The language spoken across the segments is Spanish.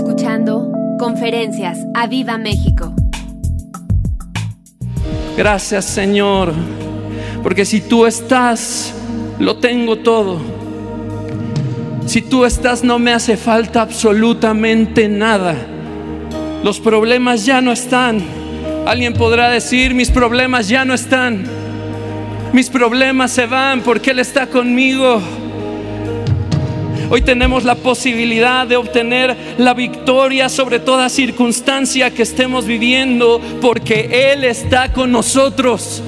escuchando Conferencias a Viva México. Gracias Señor, porque si tú estás, lo tengo todo. Si tú estás, no me hace falta absolutamente nada. Los problemas ya no están. Alguien podrá decir, mis problemas ya no están. Mis problemas se van porque Él está conmigo. Hoy tenemos la posibilidad de obtener la victoria sobre toda circunstancia que estemos viviendo porque Él está con nosotros.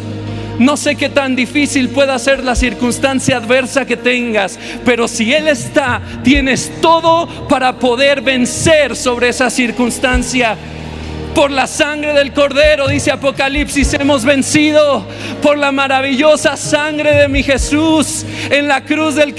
No sé qué tan difícil pueda ser la circunstancia adversa que tengas, pero si Él está, tienes todo para poder vencer sobre esa circunstancia. Por la sangre del Cordero, dice Apocalipsis, hemos vencido. Por la maravillosa sangre de mi Jesús en la cruz del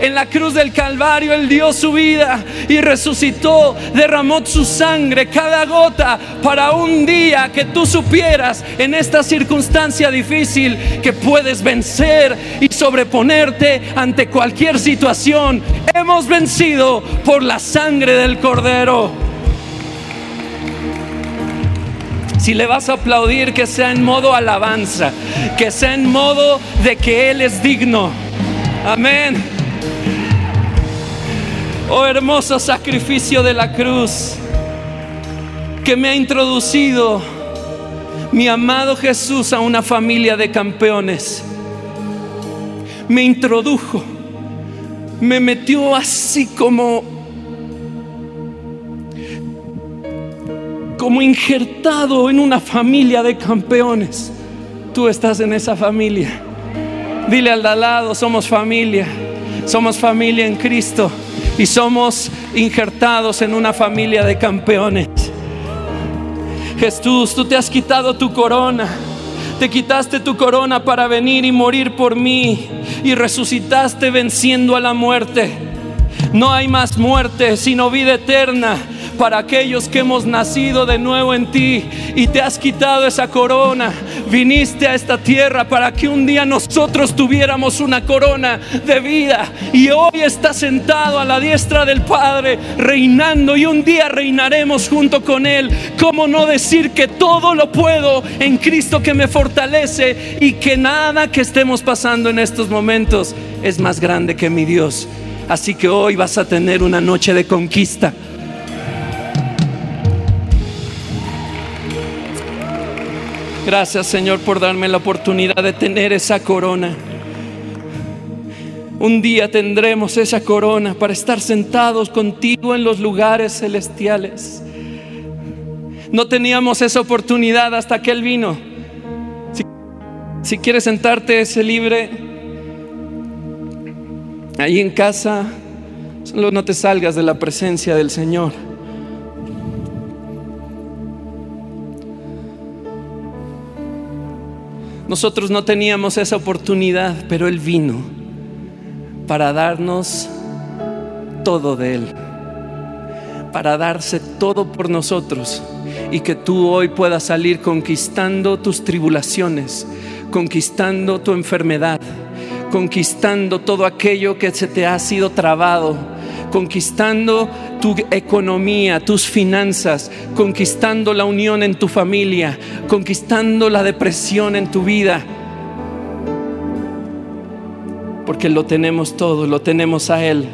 en la cruz del Calvario Él dio su vida y resucitó, derramó su sangre, cada gota, para un día que tú supieras en esta circunstancia difícil que puedes vencer y sobreponerte ante cualquier situación. Hemos vencido por la sangre del Cordero. Si le vas a aplaudir, que sea en modo alabanza, que sea en modo de que Él es digno. Amén. Oh hermoso sacrificio de la cruz que me ha introducido mi amado Jesús a una familia de campeones. Me introdujo, me metió así como como injertado en una familia de campeones. Tú estás en esa familia. Dile al lado, somos familia. Somos familia en Cristo y somos injertados en una familia de campeones. Jesús, tú te has quitado tu corona. Te quitaste tu corona para venir y morir por mí y resucitaste venciendo a la muerte. No hay más muerte, sino vida eterna para aquellos que hemos nacido de nuevo en ti y te has quitado esa corona. Viniste a esta tierra para que un día nosotros tuviéramos una corona de vida y hoy estás sentado a la diestra del Padre reinando y un día reinaremos junto con Él. ¿Cómo no decir que todo lo puedo en Cristo que me fortalece y que nada que estemos pasando en estos momentos es más grande que mi Dios? Así que hoy vas a tener una noche de conquista. Gracias Señor por darme la oportunidad de tener esa corona. Un día tendremos esa corona para estar sentados contigo en los lugares celestiales. No teníamos esa oportunidad hasta que Él vino. Si, quieres sentarte, ese libre. Ahí en casa, solo no te salgas de la presencia del Señor. Nosotros no teníamos esa oportunidad, pero Él vino para darnos todo de Él, para darse todo por nosotros y que tú hoy puedas salir conquistando tus tribulaciones, conquistando tu enfermedad, conquistando todo aquello que se te ha sido trabado conquistando tu economía, tus finanzas, conquistando la unión en tu familia, conquistando la depresión en tu vida. Porque lo tenemos todo, lo tenemos a Él.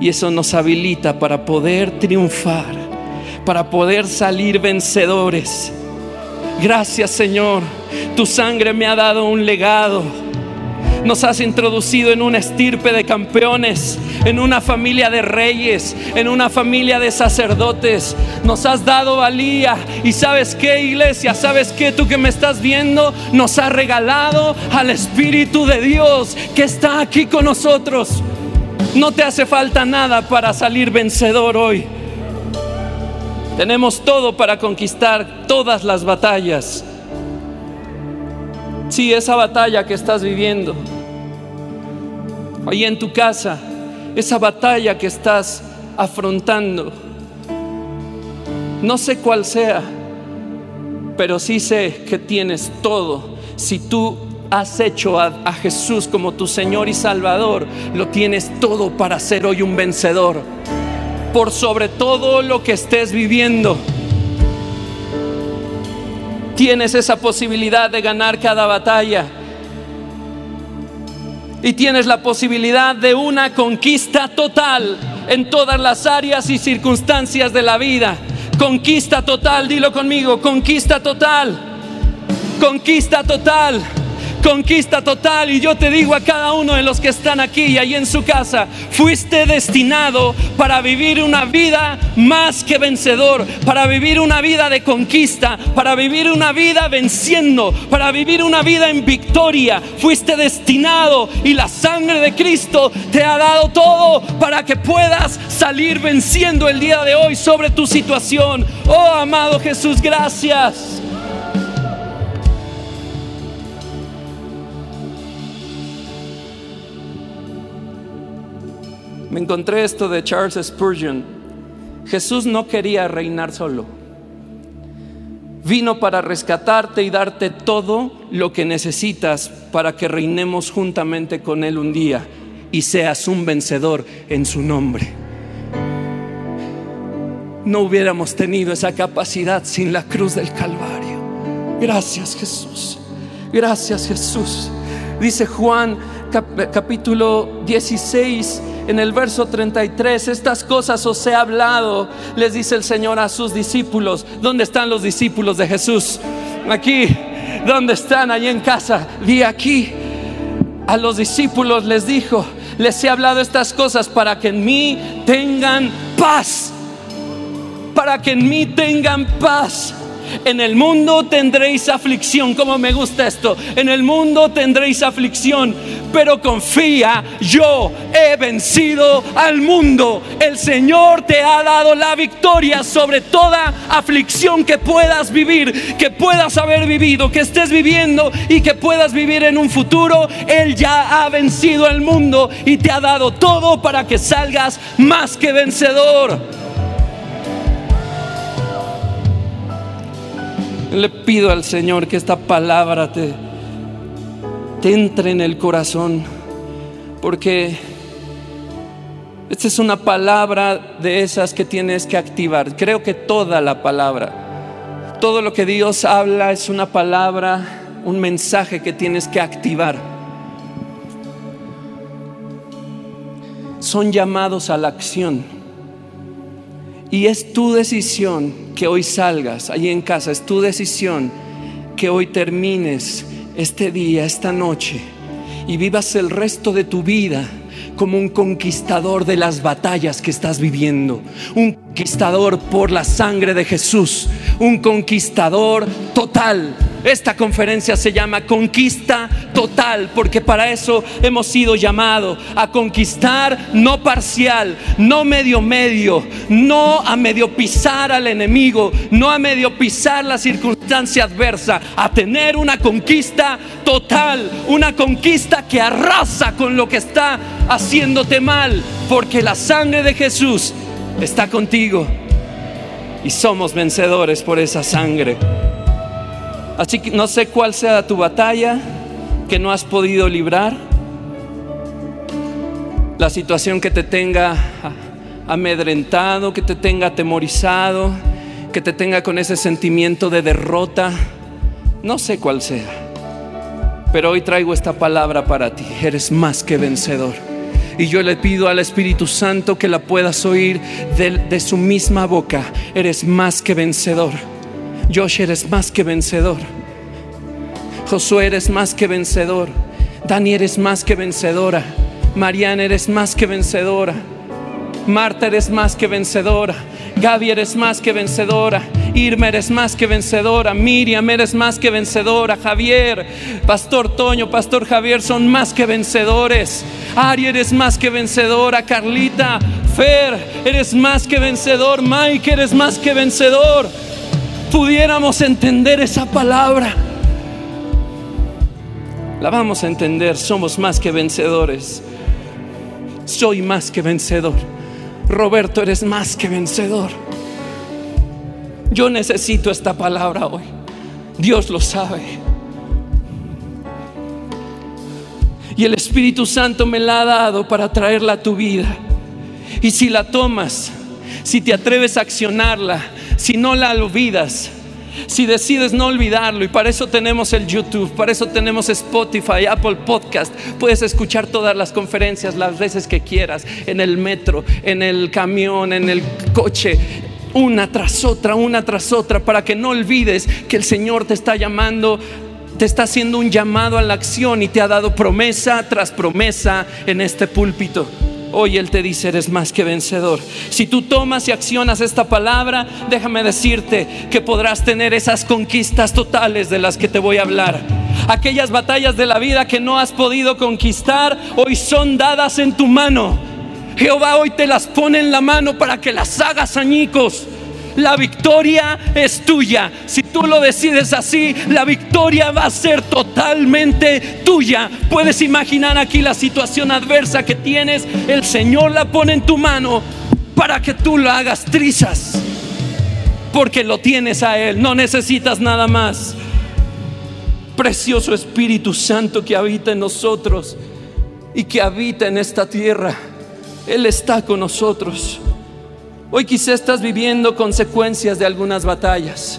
Y eso nos habilita para poder triunfar, para poder salir vencedores. Gracias Señor, tu sangre me ha dado un legado nos has introducido en una estirpe de campeones, en una familia de reyes, en una familia de sacerdotes. Nos has dado valía. Y sabes qué, iglesia, sabes qué, tú que me estás viendo, nos has regalado al Espíritu de Dios que está aquí con nosotros. No te hace falta nada para salir vencedor hoy. Tenemos todo para conquistar todas las batallas. Si esa batalla que estás viviendo, ahí en tu casa, esa batalla que estás afrontando, no sé cuál sea, pero sí sé que tienes todo. Si tú has hecho a, a, Jesús como tu Señor y Salvador, lo tienes todo para ser hoy un vencedor. por sobre todo lo que estés viviendo. Tienes esa posibilidad de ganar cada batalla. Y tienes la posibilidad de una conquista total en todas las áreas y circunstancias de la vida. Conquista total, dilo conmigo, conquista total. Conquista total conquista total. Y yo te digo a cada uno de los que están aquí y ahí en su casa, fuiste destinado para vivir una vida más que vencedor, para vivir una vida de conquista, para vivir una vida venciendo, para vivir una vida en victoria. Fuiste destinado y la sangre de Cristo te ha dado todo para que puedas salir venciendo el día de hoy sobre tu situación. Oh, amado Jesús, gracias. Encontré esto de Charles Spurgeon. Jesús no quería reinar solo. Vino para rescatarte y darte todo lo que necesitas para que reinemos juntamente con Él un día y seas un vencedor en su nombre. No hubiéramos tenido esa capacidad sin la cruz del Calvario. Gracias Jesús. Gracias Jesús. Dice Juan capítulo 16 en el verso 33, estas cosas os he hablado, les dice el Señor a sus discípulos. ¿Dónde están los discípulos de Jesús? Aquí. ¿Dónde están? Allí en casa. Vi aquí. A los discípulos les dijo, les he hablado estas cosas para que en mí tengan paz. Para que en mí tengan paz. En el mundo tendréis aflicción, como me gusta esto. En el mundo tendréis aflicción, pero confía, yo he vencido al mundo. El Señor te ha dado la victoria sobre toda aflicción que puedas vivir, que puedas haber vivido, que estés viviendo y que puedas vivir en un futuro. Él ya ha vencido al mundo y te ha dado todo para que salgas más que vencedor. Le pido al Señor que esta palabra te, te entre en el corazón, porque esta es una palabra de esas que tienes que activar. Creo que toda la palabra, todo lo que Dios habla es una palabra, un mensaje que tienes que activar. Son llamados a la acción. Y es tu decisión que hoy salgas allí en casa, es tu decisión que hoy termines este día, esta noche, y vivas el resto de tu vida como un conquistador de las batallas que estás viviendo, un conquistador por la sangre de Jesús, un conquistador total esta conferencia se llama Conquista Total, porque para eso hemos sido llamados a conquistar no parcial, no medio medio, no a medio pisar al enemigo, no a medio pisar la circunstancia adversa, a tener una conquista total, una conquista que arrasa con lo que está haciéndote mal, porque la sangre de Jesús está contigo y somos vencedores por esa sangre. Así que no sé cuál sea tu batalla que no has podido librar, la situación que te tenga amedrentado, que te tenga atemorizado, que te tenga con ese sentimiento de derrota, no sé cuál sea. Pero hoy traigo esta palabra para ti, eres más que vencedor. Y yo le pido al Espíritu Santo que la puedas oír de, de su misma boca, eres más que vencedor. Josh, eres más que vencedor. Josué, eres más que vencedor. Dani, eres más que vencedora. Mariana, eres más que vencedora. Marta, eres más que vencedora. Gaby, eres más que vencedora. Irma, eres más que vencedora. Miriam, eres más que vencedora. Javier, Pastor Toño, Pastor Javier, son más que vencedores. Ari, eres más que vencedora. Carlita, Fer, eres más que vencedor. Mike, eres más que vencedor pudiéramos entender esa palabra, la vamos a entender. Somos más que vencedores. Soy más que vencedor. Roberto, eres más que vencedor. Yo necesito esta palabra hoy. Dios lo sabe. Y el Espíritu Santo me la ha dado para traerla a tu vida. Y si la tomas, si te atreves a accionarla, si no la olvidas, si decides no olvidarlo, y para eso tenemos el YouTube, para eso tenemos Spotify, Apple Podcast, puedes escuchar todas las conferencias las veces que quieras, en el metro, en el camión, en el coche, una tras otra, una tras otra, para que no olvides que el Señor te está llamando te está haciendo un llamado a la acción y te ha dado promesa tras promesa en este púlpito. Hoy Él te dice, eres más que vencedor. Si tú tomas y accionas esta palabra, déjame decirte que podrás tener esas conquistas totales de las que te voy a hablar. Aquellas batallas de la vida que no has podido conquistar, hoy son dadas en tu mano. Jehová hoy te las pone en la mano para que las hagas añicos. La victoria es tuya. Si tú lo decides así, la victoria va a ser totalmente tuya. Puedes imaginar aquí la situación adversa que tienes. El Señor la pone en tu mano para que tú lo hagas trizas. Porque lo tienes a Él. No necesitas nada más. Precioso Espíritu Santo que habita en nosotros y que habita en esta tierra. Él está con nosotros. Hoy quizá estás viviendo consecuencias de algunas batallas.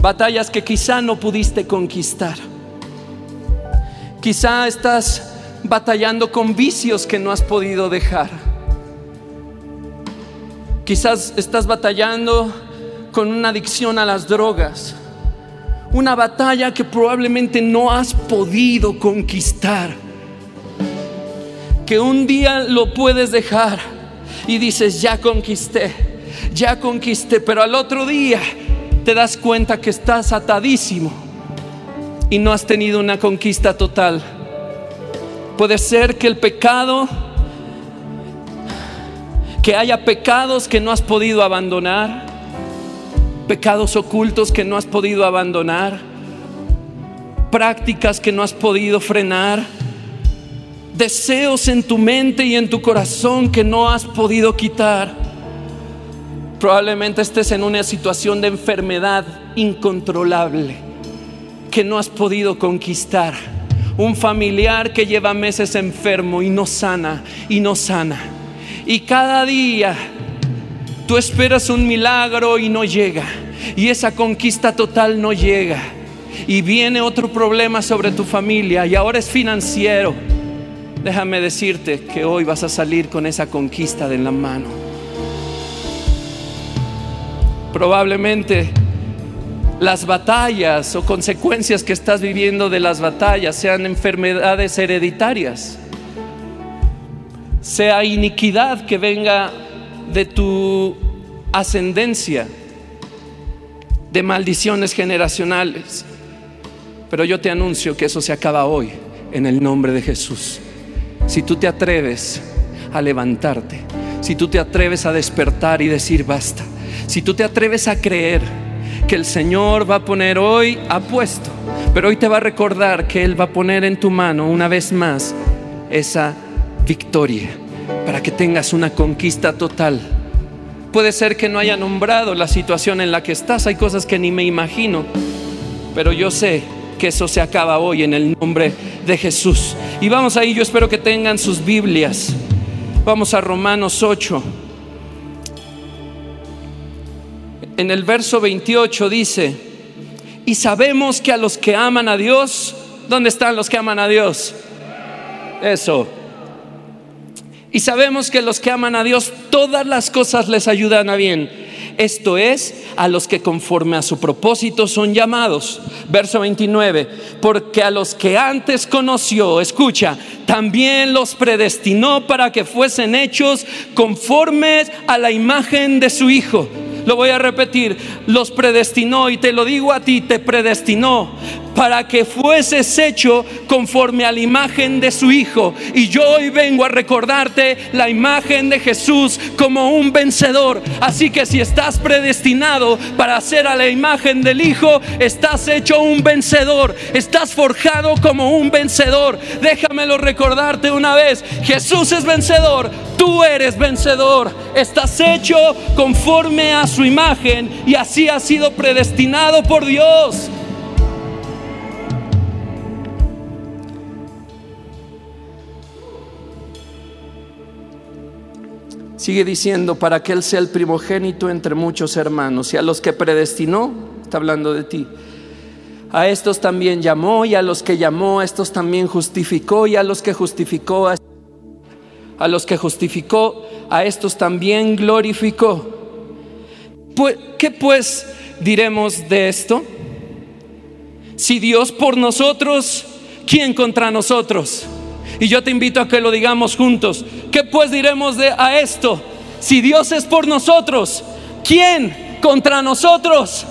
Batallas que quizá no pudiste conquistar. Quizá estás batallando con vicios que no has podido dejar. Quizás estás batallando con una adicción a las drogas. Una batalla que probablemente no has podido conquistar. Que un día lo puedes dejar y dices, ya conquisté, ya conquisté, pero al otro día te das cuenta que estás atadísimo y no has tenido una conquista total. Puede ser que el pecado, que haya pecados que no has podido abandonar, pecados ocultos que no has podido abandonar, prácticas que no has podido frenar deseos en tu mente y en tu corazón que no has podido quitar. Probablemente estés en una situación de enfermedad incontrolable que no has podido conquistar. Un familiar que lleva meses enfermo y no sana y no sana. Y cada día tú esperas un milagro y no llega. Y esa conquista total no llega. Y viene otro problema sobre tu familia y ahora es financiero Déjame decirte que hoy vas a salir con esa conquista de la mano. Probablemente las batallas o consecuencias que estás viviendo de las batallas sean enfermedades hereditarias, sea iniquidad que venga de tu ascendencia, de maldiciones generacionales. Pero yo te anuncio que eso se acaba hoy en el nombre de Jesús. Si tú te atreves a levantarte, si tú te atreves a despertar y decir basta, si tú te atreves a creer que el Señor va a poner hoy, ha puesto, pero hoy te va a recordar que Él va a poner en tu mano una vez más esa victoria para que tengas una conquista total. Puede ser que no haya nombrado la situación en la que estás, hay cosas que ni me imagino, pero yo sé que eso se acaba hoy en el nombre de Jesús. Y vamos ahí, yo espero que tengan sus Biblias. Vamos a Romanos 8. En el verso 28 dice, y sabemos que a los que aman a Dios, ¿dónde están los que aman a Dios? Eso. Y sabemos que los que aman a Dios, todas las cosas les ayudan a bien esto es, a los que conforme a su propósito son llamados. Verso 29, porque a los que antes conoció, escucha, también los predestinó para que fuesen hechos conformes a la imagen de su Hijo. Lo voy a repetir, los predestinó y te lo digo a ti, te predestinó para que fueses hecho conforme a la imagen de su Hijo. Y yo hoy vengo a recordarte la imagen de Jesús como un vencedor. Así que si estás predestinado para ser a la imagen del Hijo, estás hecho un vencedor. Estás forjado como un vencedor. Déjamelo recordarte una vez. Jesús es vencedor. Tú eres vencedor. Estás hecho conforme a su imagen y así has sido predestinado por Dios. Sigue diciendo, para que Él sea el primogénito entre muchos hermanos y a los que predestinó, está hablando de ti. A estos también llamó y a los que llamó, a estos también justificó y a los que justificó, a, a los que justificó, a estos también glorificó. Pues, ¿Qué pues diremos de esto? Si Dios por nosotros, ¿quién contra nosotros? Y yo te invito a que lo digamos juntos. ¿Qué pues diremos de a esto? Si Dios es por nosotros, ¿quién contra nosotros?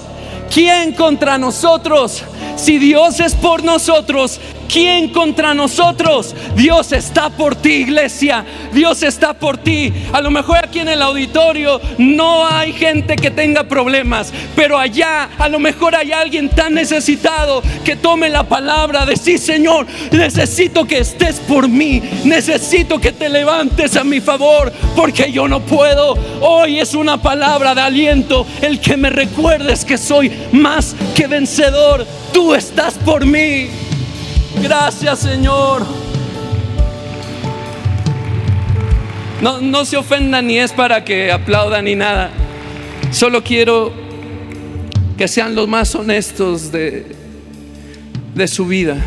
¿Quién contra nosotros? Si Dios es por nosotros, ¿quién contra nosotros? Dios está por ti, iglesia. Dios está por ti. A lo mejor aquí en el auditorio no hay gente que tenga problemas, pero allá a lo mejor hay alguien tan necesitado que tome la palabra de sí, Señor, necesito que estés por mí. Necesito que te levantes a mi favor, porque yo no puedo. Hoy es una palabra de aliento el que me recuerdes que soy más que vencedor. Tú estás por mí. Gracias Señor. No, no se ofendan ni es para que aplaudan ni nada. Solo quiero que sean los más honestos de, de su vida.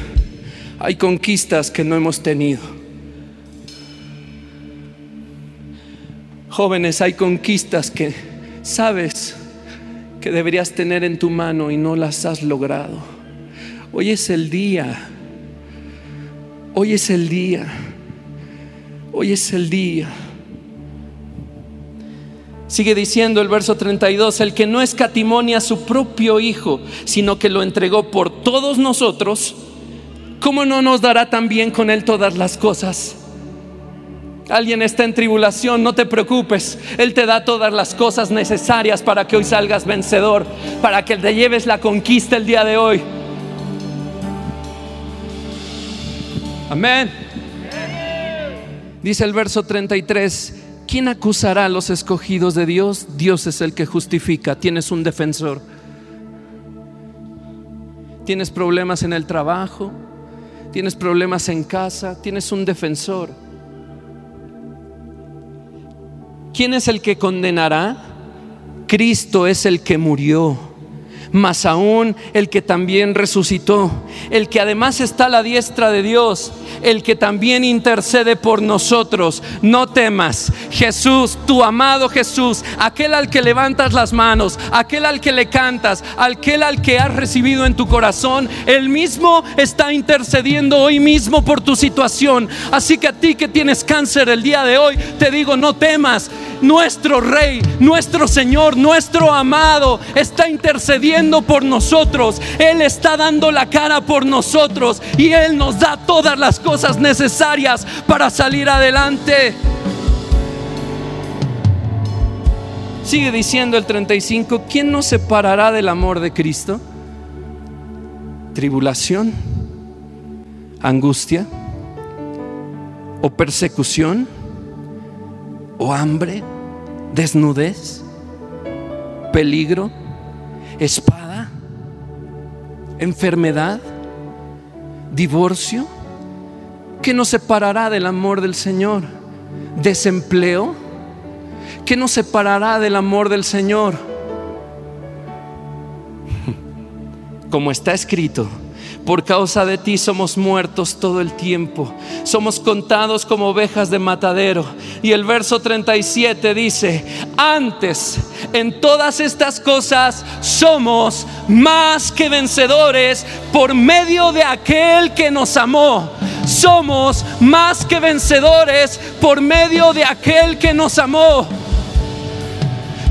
Hay conquistas que no hemos tenido. Jóvenes, hay conquistas que sabes que deberías tener en tu mano y no las has logrado. Hoy es el día Hoy es el día. Hoy es el día. Sigue diciendo el verso 32, el que no escatimonia a su propio Hijo, sino que lo entregó por todos nosotros, ¿cómo no nos dará también con Él todas las cosas? Alguien está en tribulación, no te preocupes. Él te da todas las cosas necesarias para que hoy salgas vencedor, para que te lleves la conquista el día de hoy. Amén. Dice el verso 33, ¿quién acusará a los escogidos de Dios? Dios es el que justifica, tienes un defensor. Tienes problemas en el trabajo, tienes problemas en casa, tienes un defensor. ¿Quién es el que condenará? Cristo es el que murió más aún el que también resucitó, el que además está a la diestra de Dios, el que también intercede por nosotros. No temas, Jesús, tu amado Jesús, aquel al que levantas las manos, aquel al que le cantas, aquel al que has recibido en tu corazón, él mismo está intercediendo hoy mismo por tu situación. Así que a ti que tienes cáncer el día de hoy, te digo, no temas. Nuestro Rey, nuestro Señor, nuestro amado está intercediendo por nosotros. Él está dando la cara por nosotros y Él nos da todas las cosas necesarias para salir adelante. Sigue diciendo el 35, ¿quién nos separará del amor de Cristo? ¿Tribulación? ¿Angustia? ¿O persecución? ¿O hambre? ¿Desnudez? ¿Peligro? ¿Espada? ¿Enfermedad? ¿Divorcio? ¿Qué nos separará del amor del Señor? ¿Desempleo? ¿Qué nos separará del amor del Señor? Como está escrito, por causa de ti somos muertos todo el tiempo. Somos contados como ovejas de matadero. Y el verso 37 dice, antes en todas estas cosas somos más que vencedores por medio de aquel que nos amó. Somos más que vencedores por medio de aquel que nos amó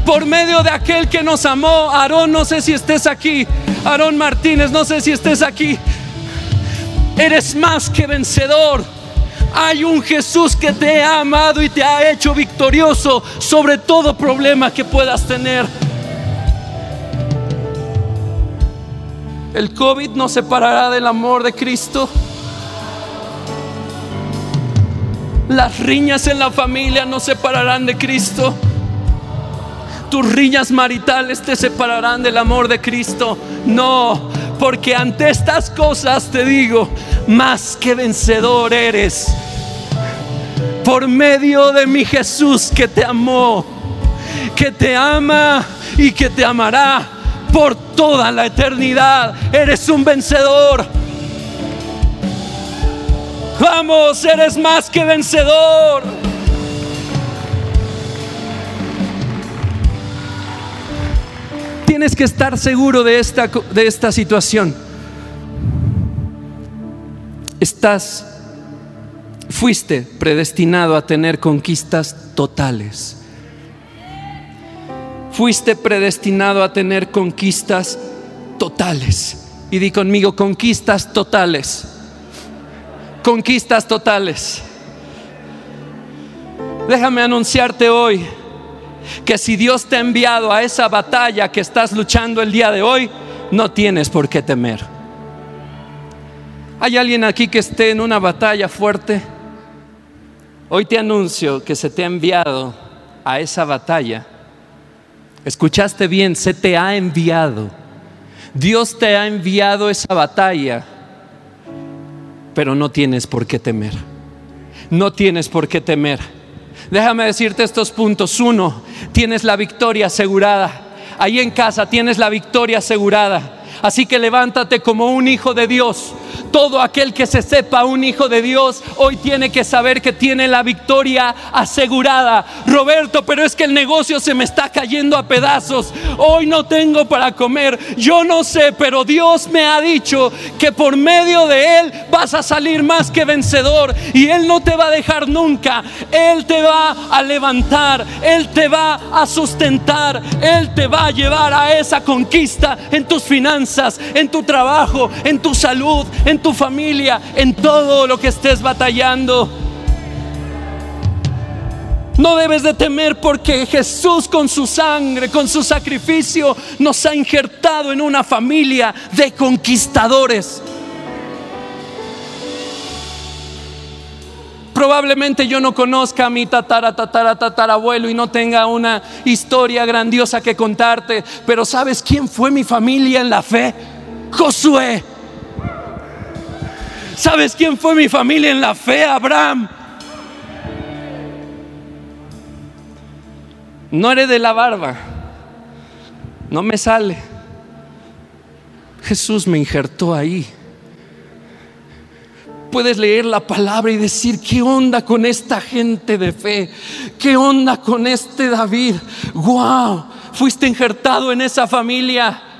por medio de aquel que nos amó. Aarón, no sé si estés aquí. Aarón Martínez, no sé si estés aquí. Eres más que vencedor. Hay un Jesús que te ha amado y te ha hecho victorioso sobre todo problema que puedas tener. El COVID nos separará del amor de Cristo. Las riñas en la familia nos separarán de Cristo tus riñas maritales te separarán del amor de Cristo. No, porque ante estas cosas te digo, más que vencedor eres. por medio de mi Jesús que te amó, que te ama y que te amará por toda la eternidad. Eres un vencedor. Vamos, eres más que vencedor. Tienes que estar seguro de esta, de esta situación. Estás, fuiste predestinado a tener conquistas totales. Fuiste predestinado a tener conquistas totales. Y di conmigo, conquistas totales. Conquistas totales. Déjame anunciarte hoy que si Dios te ha enviado a esa batalla que estás luchando el día de hoy, no tienes por qué temer. ¿Hay alguien aquí que esté en una batalla fuerte? Hoy te anuncio que se te ha enviado a esa batalla. Escuchaste bien, se te ha enviado. Dios te ha enviado esa batalla, pero no tienes por qué temer. No tienes por qué temer. Déjame decirte estos puntos. Uno, tienes la victoria asegurada. Ahí en casa tienes la victoria asegurada. Así que levántate como un hijo de Dios. Todo aquel que se sepa un hijo de Dios hoy tiene que saber que tiene la victoria asegurada. Roberto, pero es que el negocio se me está cayendo a pedazos. Hoy no tengo para comer. Yo no sé, pero Dios me ha dicho que por medio de Él vas a salir más que vencedor. Y Él no te va a dejar nunca. Él te va a levantar. Él te va a sustentar. Él te va a llevar a esa conquista en tus finanzas, en tu trabajo, en tu salud, en tu familia, en todo lo que estés batallando. No debes de temer porque Jesús con su sangre, con su sacrificio, nos ha injertado en una familia de conquistadores. Probablemente yo no conozca a mi tatara, tatara, tatarabuelo y no tenga una historia grandiosa que contarte, pero ¿sabes quién fue mi familia en la fe? Josué. ¿Sabes quién fue mi familia en la fe? Abraham. No eres de la barba. No me sale. Jesús me injertó ahí. Puedes leer la palabra y decir, ¿qué onda con esta gente de fe? ¿Qué onda con este David? ¡Wow! Fuiste injertado en esa familia.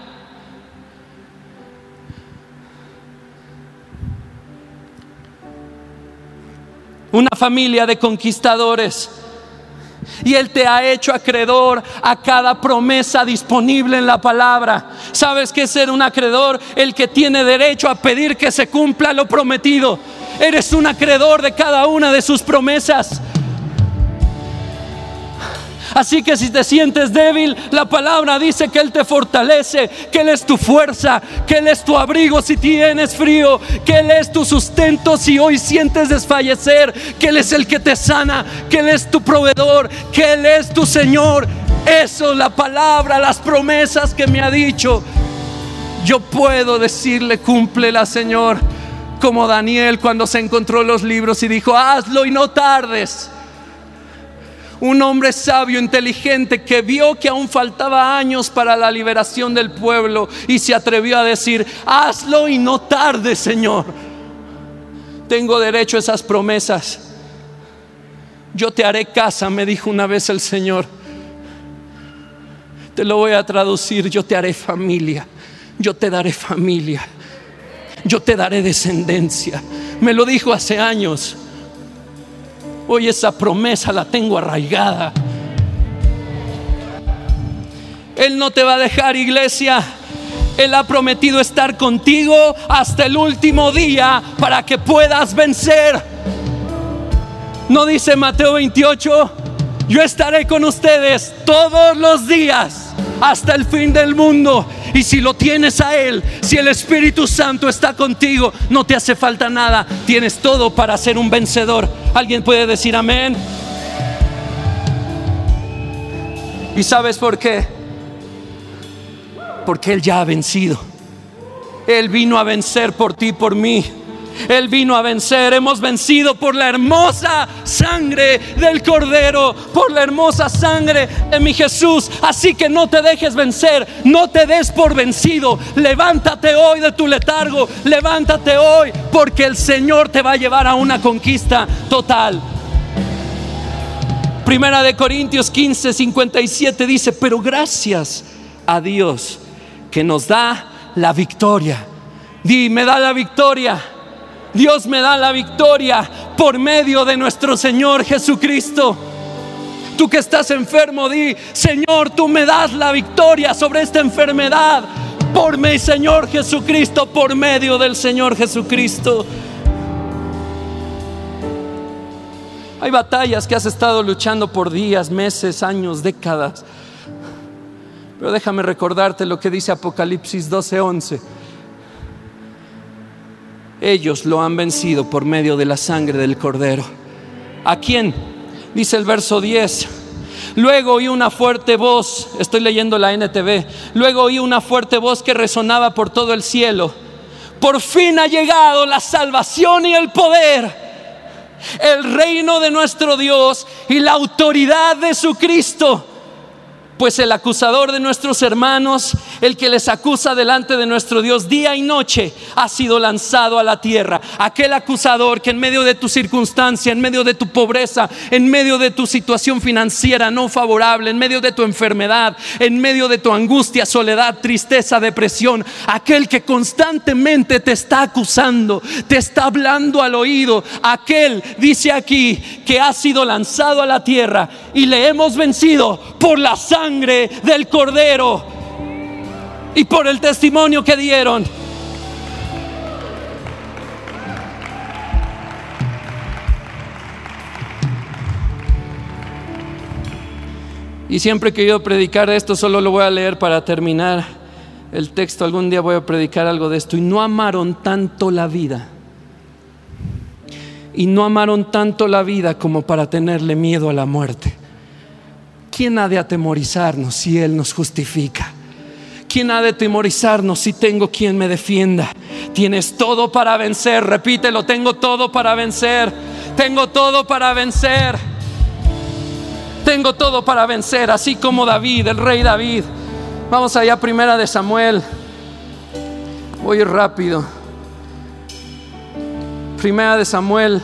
Una familia de conquistadores. Y Él te ha hecho acreedor a cada promesa disponible en la palabra. ¿Sabes qué es ser un acreedor? El que tiene derecho a pedir que se cumpla lo prometido. Eres un acreedor de cada una de sus promesas. Así que si te sientes débil, la palabra dice que Él te fortalece, que Él es tu fuerza, que Él es tu abrigo si tienes frío, que Él es tu sustento si hoy sientes desfallecer, que Él es el que te sana, que Él es tu proveedor, que Él es tu Señor. Eso es la palabra, las promesas que me ha dicho. Yo puedo decirle, cúmplela, Señor, como Daniel cuando se encontró los libros y dijo, hazlo y no tardes un hombre sabio, inteligente, que vio que aún faltaba años para la liberación del pueblo y se atrevió a decir, hazlo y no tarde, Señor. Tengo derecho a esas promesas. Yo te haré casa, me dijo una vez el Señor. Te lo voy a traducir, yo te haré familia, yo te daré familia, yo te daré descendencia. Me lo dijo hace años. Hoy esa promesa la tengo arraigada. Él no te va a dejar, iglesia. Él ha prometido estar contigo hasta el último día para que puedas vencer. No dice Mateo 28, yo estaré con ustedes todos los días hasta el fin del mundo. Y si lo tienes a Él, si el Espíritu Santo está contigo, no te hace falta nada. Tienes todo para ser un vencedor. ¿Alguien puede decir amén? ¿Y sabes por qué? Porque Él ya ha vencido. Él vino a vencer por ti, por mí. Él vino a vencer. Hemos vencido por la hermosa sangre del Cordero, por la hermosa sangre de mi Jesús. Así que no te dejes vencer, no te des por vencido. Levántate hoy de tu letargo, levántate hoy, porque el Señor te va a llevar a una conquista total. Primera de Corintios 15, 57 dice, pero gracias a Dios que nos da la victoria. Di, me da la victoria Dios me da la victoria por medio de nuestro Señor Jesucristo. Tú que estás enfermo, di, Señor, tú me das la victoria sobre esta enfermedad por mi Señor Jesucristo, por medio del Señor Jesucristo. Hay batallas que has estado luchando por días, meses, años, décadas. Pero déjame recordarte lo que dice Apocalipsis 12:11 ellos lo han vencido por medio de la sangre del cordero. ¿A quién? Dice el verso 10. Luego oí una fuerte voz, estoy leyendo la NTV, luego oí una fuerte voz que resonaba por todo el cielo. Por fin ha llegado la salvación y el poder, el reino de nuestro Dios y la autoridad de su Cristo pues el acusador de nuestros hermanos, el que les acusa delante de nuestro Dios día y noche, ha sido lanzado a la tierra. Aquel acusador que en medio de tu circunstancia, en medio de tu pobreza, en medio de tu situación financiera no favorable, en medio de tu enfermedad, en medio de tu angustia, soledad, tristeza, depresión, aquel que constantemente te está acusando, te está hablando al oído, aquel dice aquí que ha sido lanzado a la tierra y le hemos vencido por la sangre del cordero y por el testimonio que dieron. Y siempre que yo predicar esto, solo lo voy a leer para terminar el texto. Algún día voy a predicar algo de esto. Y no amaron tanto la vida. Y no amaron tanto la vida como para tenerle miedo a la muerte. ¿Quién ha de atemorizarnos si Él nos justifica? ¿Quién ha de atemorizarnos si tengo quien me defienda? Tienes todo para vencer, repítelo, tengo todo para vencer, tengo todo para vencer, tengo todo para vencer, así como David, el rey David. Vamos allá, primera de Samuel, voy rápido. Primera de Samuel,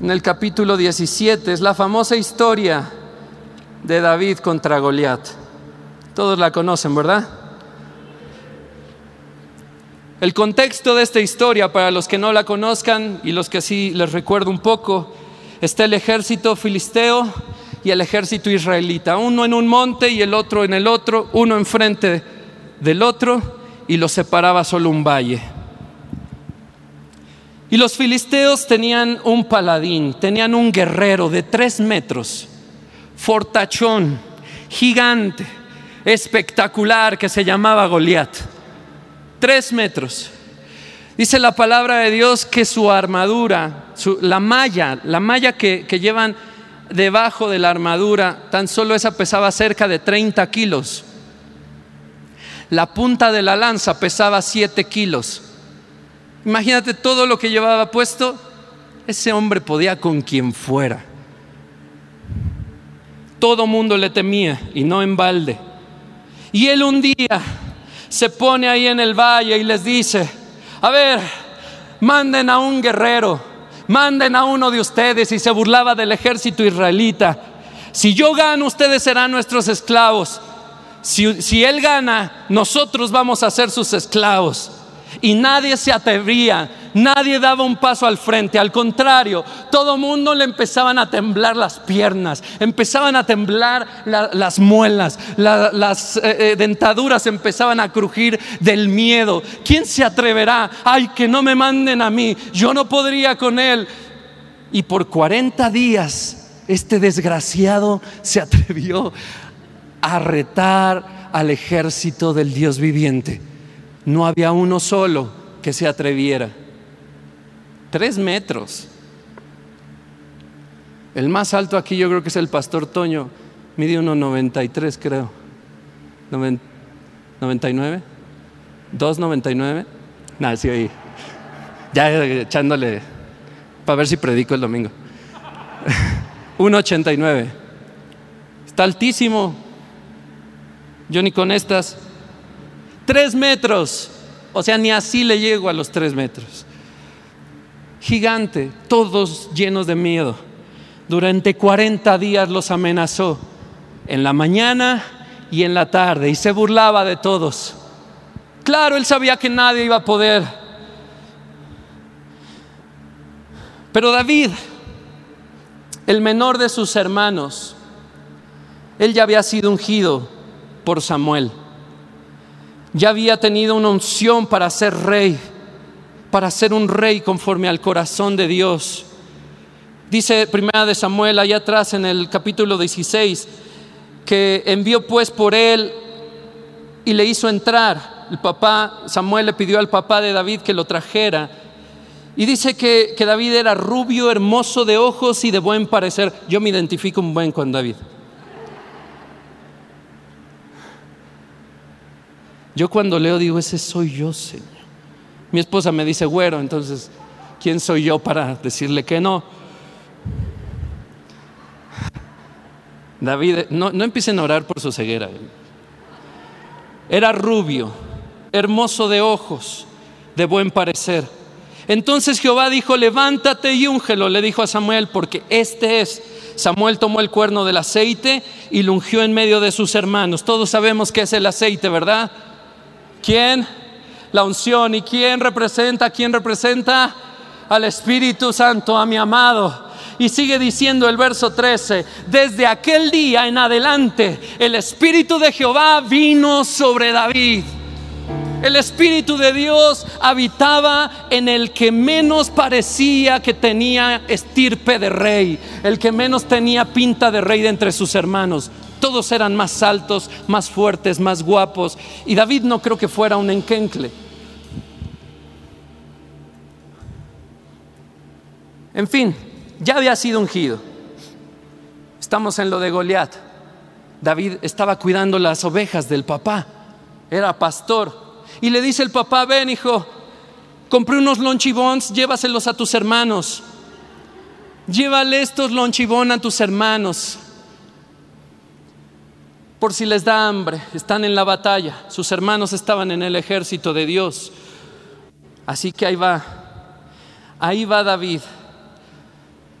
en el capítulo 17, es la famosa historia de David contra Goliat. Todos la conocen, ¿verdad? El contexto de esta historia, para los que no la conozcan y los que sí les recuerdo un poco, está el ejército filisteo y el ejército israelita, uno en un monte y el otro en el otro, uno enfrente del otro y los separaba solo un valle. Y los filisteos tenían un paladín, tenían un guerrero de tres metros fortachón, gigante, espectacular, que se llamaba Goliat. Tres metros. Dice la palabra de Dios que su armadura, la malla, la malla que, que llevan debajo de la armadura, tan solo esa pesaba cerca de 30 kilos. La punta de la lanza pesaba 7 kilos. Imagínate todo lo que llevaba puesto. Ese hombre podía con quien fuera. Todo mundo le temía y no en balde. Y él un día se pone ahí en el valle y les dice, a ver, manden a un guerrero, manden a uno de ustedes y se burlaba del ejército israelita. Si yo gano, ustedes serán nuestros esclavos. Si, si él gana, nosotros vamos a ser sus esclavos. Y nadie se atrevía, nadie daba un paso al frente, al contrario, todo mundo le empezaban a temblar las piernas, empezaban a temblar las muelas, las eh, eh, dentaduras empezaban a crujir del miedo. ¿Quién se atreverá? Ay, que no me manden a mí, yo no podría con él. Y por 40 días este desgraciado se atrevió a retar al ejército del Dios viviente. No había uno solo que se atreviera. Tres metros. El más alto aquí yo creo que es el pastor Toño. Mide 1,93 creo. ¿99? ¿2,99? Nació ahí. Ya echándole para ver si predico el domingo. 1,89. Está altísimo. Yo ni con estas. Tres metros. O sea, ni así le llego a los tres metros. Gigante, todos llenos de miedo. Durante 40 días los amenazó. En la mañana y en la tarde. Y se burlaba de todos. Claro, él sabía que nadie iba a poder. Pero David, el menor de sus hermanos, él ya había sido ungido por Samuel. Ya había tenido una unción para ser rey, para ser un rey conforme al corazón de Dios. Dice primera de Samuel allá atrás en el capítulo 16 que envió pues por él y le hizo entrar. El papá Samuel le pidió al papá de David que lo trajera. Y dice que, que David era rubio, hermoso de ojos y de buen parecer. Yo me identifico un buen con David. Yo cuando leo digo, ese soy yo, Señor. Mi esposa me dice, güero, entonces, ¿quién soy yo para decirle que no? David, no, no empiecen a orar por su ceguera. Era rubio, hermoso de ojos, de buen parecer. Entonces Jehová dijo, levántate y úngelo, le dijo a Samuel, porque este es. Samuel tomó el cuerno del aceite y lo ungió en medio de sus hermanos. Todos sabemos que es el aceite, ¿verdad? ¿Quién? La unción. ¿Y quién representa? ¿Quién representa? Al Espíritu Santo, a mi amado. Y sigue diciendo el verso 13, desde aquel día en adelante el Espíritu de Jehová vino sobre David. El Espíritu de Dios habitaba en el que menos parecía que tenía estirpe de rey, el que menos tenía pinta de rey de entre sus hermanos. Todos eran más altos, más fuertes, más guapos. Y David no creo que fuera un enquencle. En fin, ya había sido ungido. Estamos en lo de Goliat. David estaba cuidando las ovejas del papá. Era pastor. Y le dice el papá, ven hijo, compré unos lonchibons, llévaselos a tus hermanos. Llévale estos lonchibón a tus hermanos por si les da hambre, están en la batalla, sus hermanos estaban en el ejército de Dios. Así que ahí va, ahí va David.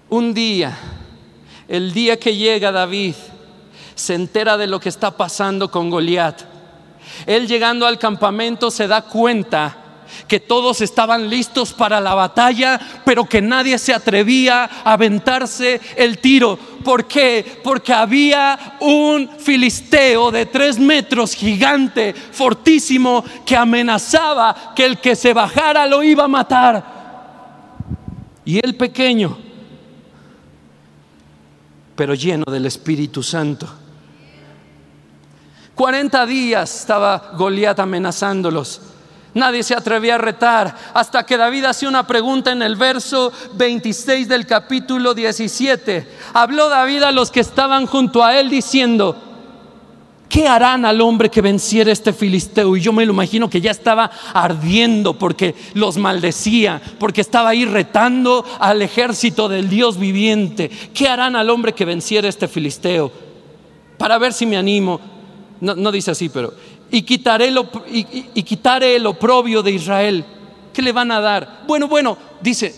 Un día, el día que llega David, se entera de lo que está pasando con Goliat. Él llegando al campamento se da cuenta que todos estaban listos para la batalla, pero que nadie se atrevía a aventarse el tiro. ¿Por qué? Porque había un filisteo de tres metros, gigante, fortísimo, que amenazaba que el que se bajara lo iba a matar. Y el pequeño, pero lleno del Espíritu Santo. 40 días estaba Goliat amenazándolos. Nadie se atrevía a retar hasta que David hacía una pregunta en el verso 26 del capítulo 17. Habló David a los que estaban junto a él diciendo, ¿qué harán al hombre que venciera este filisteo? Y yo me lo imagino que ya estaba ardiendo porque los maldecía, porque estaba ahí retando al ejército del Dios viviente. ¿Qué harán al hombre que venciera este filisteo? Para ver si me animo. No, no dice así, pero y quitaré, y, quitaré el oprobio de Israel. ¿Qué le van a dar? Bueno, bueno, dice,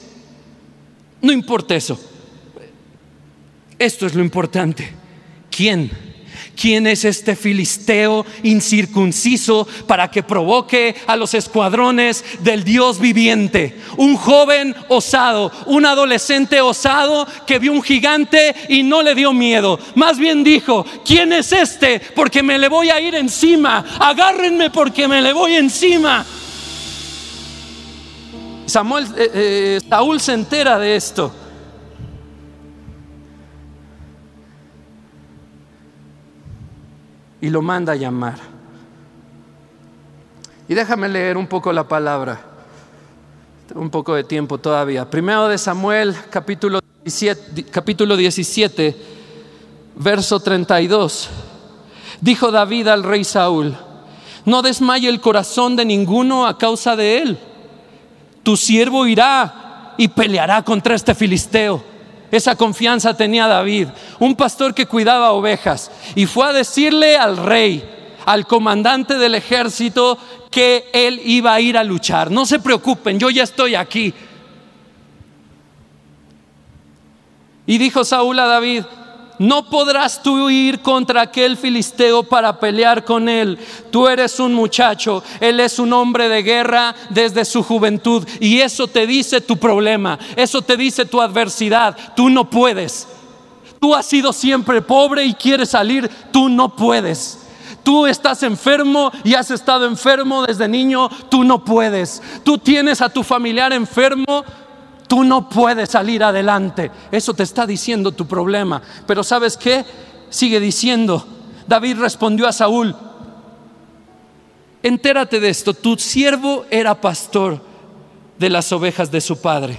no importa eso. Esto es lo importante. ¿Quién? ¿Quién es este filisteo incircunciso para que provoque a los escuadrones del Dios viviente? Un joven osado, un adolescente osado que vio un gigante y no le dio miedo. Más bien dijo, ¿quién es este? Porque me le voy a ir encima. Agárrenme porque me le voy encima. Samuel, eh, eh, Saúl se entera de esto y lo manda a llamar. Y déjame leer un poco la palabra. un poco de tiempo todavía. Primero de Samuel, capítulo 17, capítulo 17, verso 32. Dijo David al rey Saúl, no desmaye el corazón de ninguno a causa de él. tu siervo irá y peleará contra este filisteo. Esa confianza tenía David, un pastor que cuidaba ovejas, y fue a decirle al rey, al comandante del ejército, que él iba a ir a luchar. No se preocupen, yo ya estoy aquí. Y dijo Saúl a David, no podrás tú ir contra aquel filisteo para pelear con él. Tú eres un muchacho, él es un hombre de guerra desde su juventud. Y eso te dice tu problema, eso te dice tu adversidad. Tú no puedes. Tú has sido siempre pobre y quieres salir, tú no puedes. Tú estás enfermo y has estado enfermo desde niño, tú no puedes. Tú tienes a tu familiar enfermo, Tú no puedes salir adelante. Eso te está diciendo tu problema. Pero ¿sabes qué? Sigue diciendo. David respondió a Saúl, entérate de esto, tu siervo era pastor de las ovejas de su padre.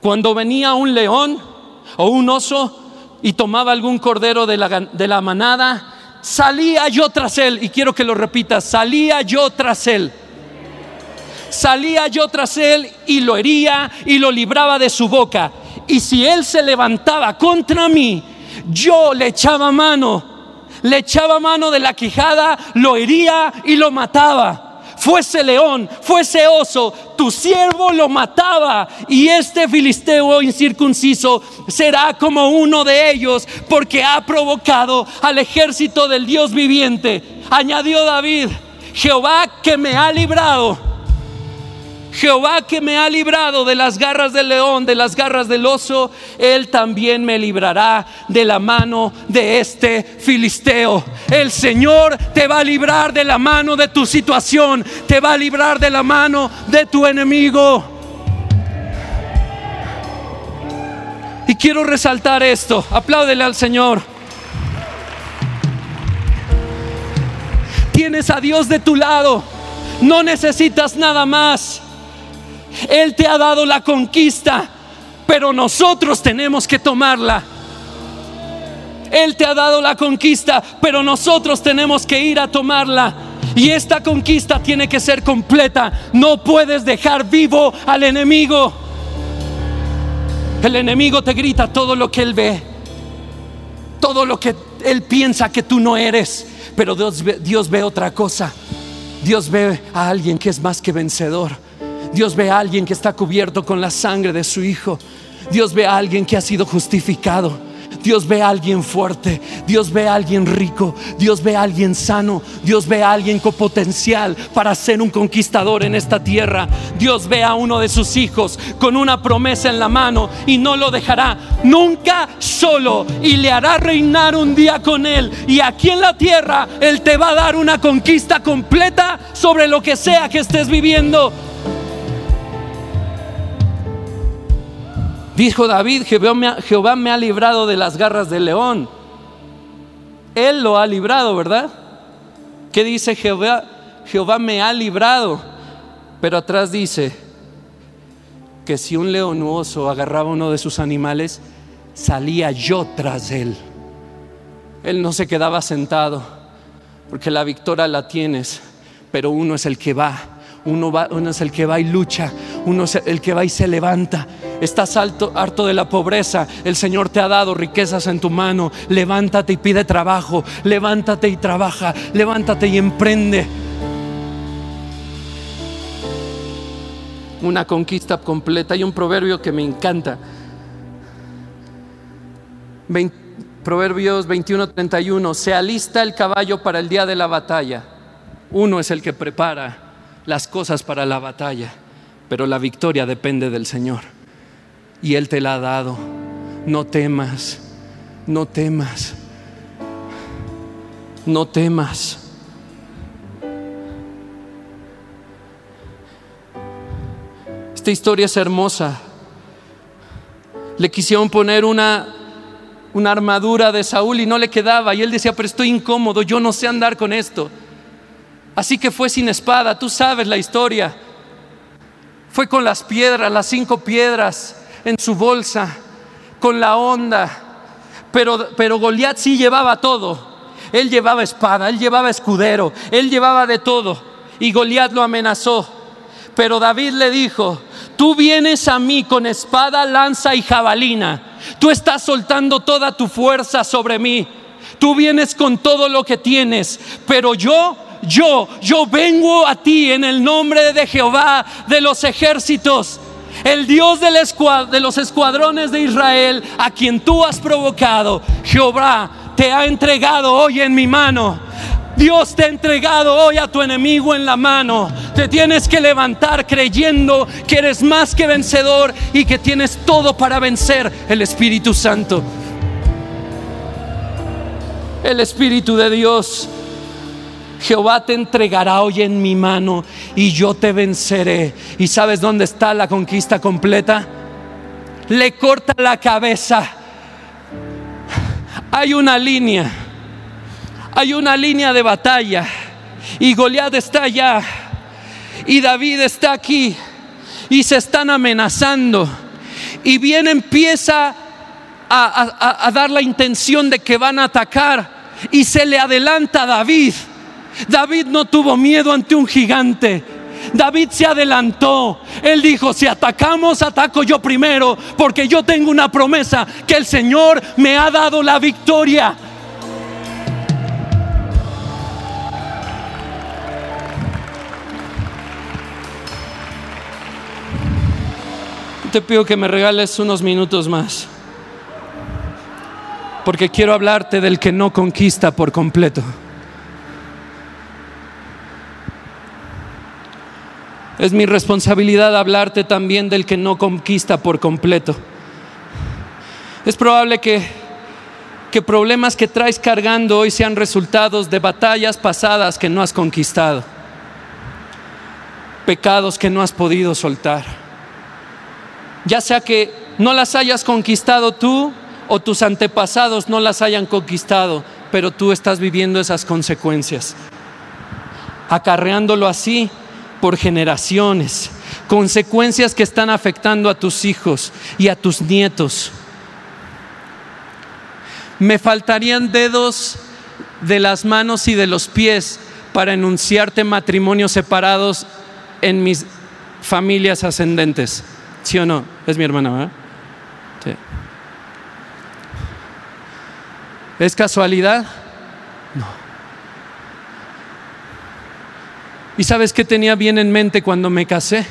Cuando venía un león o un oso y tomaba algún cordero de la, de la manada, salía yo tras él. Y quiero que lo repitas, salía yo tras él salía yo tras él y lo hería y lo libraba de su boca. Y si él se levantaba contra mí, yo le echaba mano, le echaba mano de la quijada, lo hería y lo mataba. Fuese león, fuese oso, tu siervo lo mataba y este filisteo incircunciso será como uno de ellos porque ha provocado al ejército del Dios viviente. Añadió David, Jehová que me ha librado Jehová que me ha librado de las garras del león, de las garras del oso, Él también me librará de la mano de este filisteo. El Señor te va a librar de la mano de tu situación, te va a librar de la mano de tu enemigo. Y quiero resaltar esto, apláudele al Señor. Tienes a Dios de tu lado, no necesitas nada más. Él te ha dado la conquista, pero nosotros tenemos que tomarla. Él te ha dado la conquista, pero nosotros tenemos que ir a tomarla. Y esta conquista tiene que ser completa. No puedes dejar vivo al enemigo. El enemigo te grita todo lo que él ve, todo lo que él piensa que tú no eres. Pero Dios ve, otra cosa. Dios ve a alguien que es más que vencedor. Dios ve a alguien que está cubierto con la sangre de su Hijo. Dios ve a alguien que ha sido justificado. Dios ve a alguien fuerte, Dios ve a alguien rico, Dios ve a alguien sano, Dios ve a alguien con potencial para ser un conquistador en esta tierra. Dios ve a uno de sus hijos con una promesa en la mano y no lo dejará nunca solo y le hará reinar un día con él. Y aquí en la tierra Él te va a dar una conquista completa sobre lo que sea que estés viviendo. Dijo David, Jehová me, ha, librado de las garras del león. Él lo ha librado, ¿verdad? ¿Qué dice Jehová? Jehová me ha librado. Pero atrás dice que si un león oso agarraba uno de sus animales, salía yo tras él. Él no se quedaba sentado, porque la victoria la tienes, pero uno es el que va uno, es el que va y lucha, uno es el que va y se levanta. Estás harto de la pobreza, el Señor te ha dado riquezas en tu mano. Levántate y pide trabajo, levántate y trabaja, levántate y emprende. Una conquista completa. Hay un proverbio que me encanta. Proverbios 21:31. Se alista el caballo para el día de la batalla. Uno es el que prepara las cosas para la batalla, pero la victoria depende del Señor. Y Él te la ha dado. No temas, no temas, no temas. Esta historia es hermosa. Le quisieron poner una, una armadura de Saúl y no le quedaba. Y él decía, pero estoy incómodo, yo no sé andar con esto. Así que fue sin espada, tú sabes la historia. Fue con las piedras, las cinco piedras en su bolsa, con la onda. Pero, pero Goliat sí llevaba todo. Él llevaba espada, él llevaba escudero, él llevaba de todo. Y Goliat lo amenazó. Pero David le dijo, tú vienes a mí con espada, lanza y jabalina. Tú estás soltando toda tu fuerza sobre mí. Tú vienes con todo lo que tienes. Pero yo, yo, yo vengo a ti en el nombre de Jehová de los ejércitos. El Dios de los escuadrones de Israel, a quien tú has provocado, Jehová te ha entregado hoy en mi mano. Dios te ha entregado hoy a tu enemigo en la mano. Te tienes que levantar creyendo que eres más que vencedor y que tienes todo para vencer el Espíritu Santo. El Espíritu de Dios. Jehová te entregará hoy en mi mano y yo te venceré. ¿Y sabes dónde está la conquista completa? Le corta la cabeza. Hay una línea hay una línea de batalla y Goliat está allá y David está aquí y se están amenazando y bien empieza a, dar la intención de que van a atacar y se le adelanta a David. David no tuvo miedo ante un gigante. David se adelantó. Él dijo, si atacamos, ataco yo primero, porque yo tengo una promesa que el Señor me ha dado la victoria. te pido que me regales unos minutos más. Porque quiero hablarte del que no conquista por completo. Es mi responsabilidad hablarte también del que no conquista por completo. Es probable que, que problemas que traes cargando hoy sean resultados de batallas pasadas que no has conquistado. Pecados que no has podido soltar ya sea que no las hayas conquistado tú o tus antepasados no las hayan conquistado, pero tú estás viviendo esas consecuencias, acarreándolo así por generaciones, consecuencias que están afectando a tus hijos y a tus nietos. Me faltarían dedos de las manos y de los pies para enunciarte matrimonios separados en mis familias ascendentes. ¿Sí o no? Es mi hermana, ¿verdad? ¿Es casualidad? No. ¿Y sabes qué tenía bien en mente cuando me casé?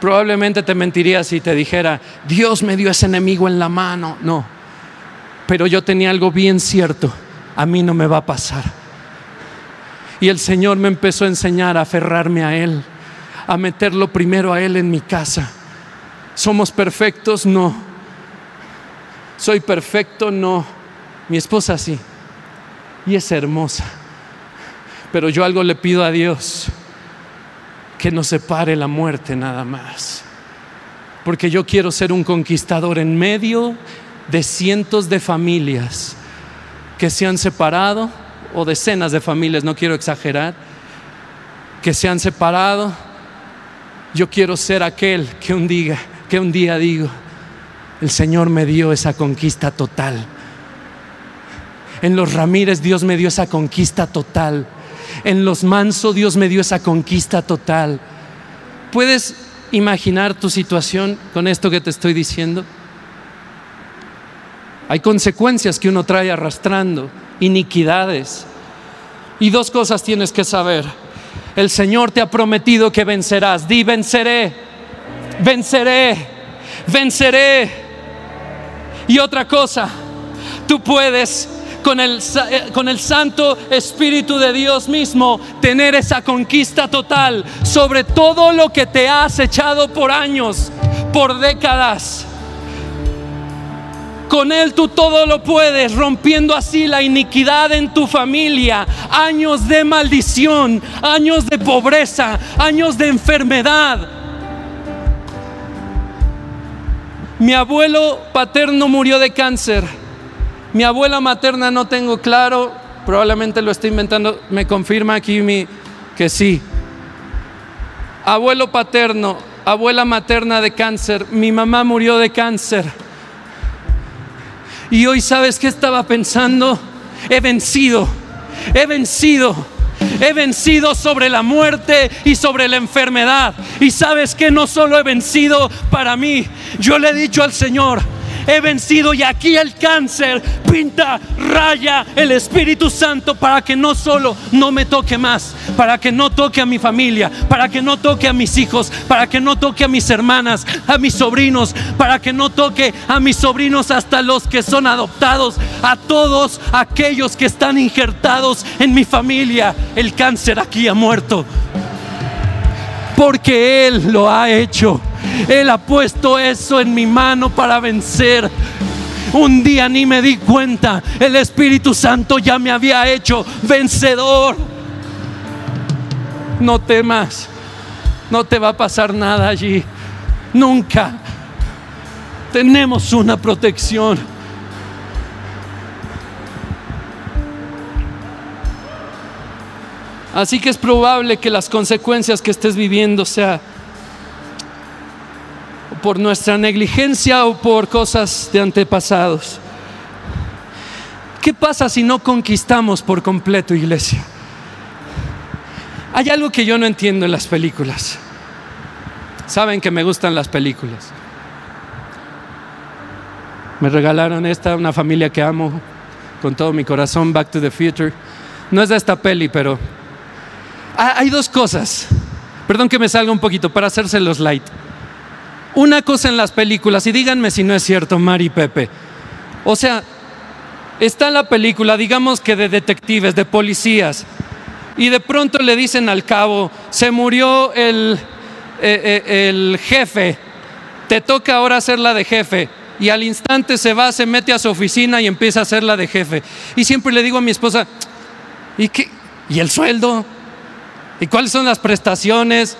Probablemente te mentiría si te dijera, Dios me dio ese enemigo en la mano. No, pero yo tenía algo bien cierto, a mí no me va a pasar. Y el Señor me empezó a enseñar a aferrarme a Él, a meterlo primero a Él en mi casa ¿Somos perfectos? No. ¿Soy perfecto? No. Mi esposa sí. Y es hermosa. Pero yo algo le pido a Dios, que nos separe la muerte nada más. Porque yo quiero ser un conquistador en medio de cientos de familias que se han separado, o decenas de familias, no quiero exagerar, que se han separado. Yo quiero ser aquel que un día que un día digo, el Señor me dio esa conquista total. En los Ramírez Dios me dio esa conquista total. En los Manso Dios me dio esa conquista total. ¿Puedes imaginar tu situación con esto que te estoy diciendo? Hay consecuencias que uno trae arrastrando, iniquidades. Y dos cosas tienes que saber. El Señor te ha prometido que vencerás. Di, venceré venceré, venceré. Y otra cosa, tú puedes con el, eh, con el, Santo Espíritu de Dios mismo tener esa conquista total sobre todo lo que te has echado por años, por décadas. Con Él tú todo lo puedes, rompiendo así la iniquidad en tu familia, años de maldición, años de pobreza, años de enfermedad Mi abuelo paterno murió de cáncer. Mi abuela materna no tengo claro, probablemente lo estoy inventando, me confirma aquí mi, que sí. Abuelo paterno, abuela materna de cáncer, mi mamá murió de cáncer. Y hoy sabes qué estaba pensando? He vencido, he vencido He vencido sobre la muerte y sobre la enfermedad. Y sabes que no solo he vencido para mí, yo le he dicho al Señor, he vencido y aquí el cáncer pinta, raya el Espíritu Santo para que no solo no me toque más, para que no toque a mi familia, para que no toque a mis hijos, para que no toque a mis hermanas, a mis sobrinos, para que no toque a mis sobrinos hasta los que son adoptados, a todos aquellos que están injertados en mi familia. El cáncer aquí ha muerto porque Él lo ha hecho. Él ha puesto eso en mi mano para vencer. Un día ni me di cuenta, el Espíritu Santo ya me había hecho vencedor. No temas, no te va a pasar nada allí, nunca. Tenemos una protección. Así que es probable que las consecuencias que estés viviendo sea por nuestra negligencia o por cosas de antepasados. ¿Qué pasa si no conquistamos por completo, iglesia? Hay algo que yo no entiendo en las películas. Saben que me gustan las películas. Me regalaron esta, una familia que amo con todo mi corazón, Back to the Future. No es de esta peli, pero hay dos cosas. Perdón que me salga un poquito para los light. Una cosa en las películas, y díganme si no es cierto, Mari Pepe. O sea, está la película, digamos que de detectives, de policías, y de pronto le dicen al cabo, se murió el, eh, eh, el jefe, te toca ahora hacer la de jefe. Y al instante se va, se mete a su oficina y empieza a hacer la de jefe. Y siempre le digo a mi esposa, ¿y qué? ¿Y el sueldo? ¿Y cuáles son las prestaciones?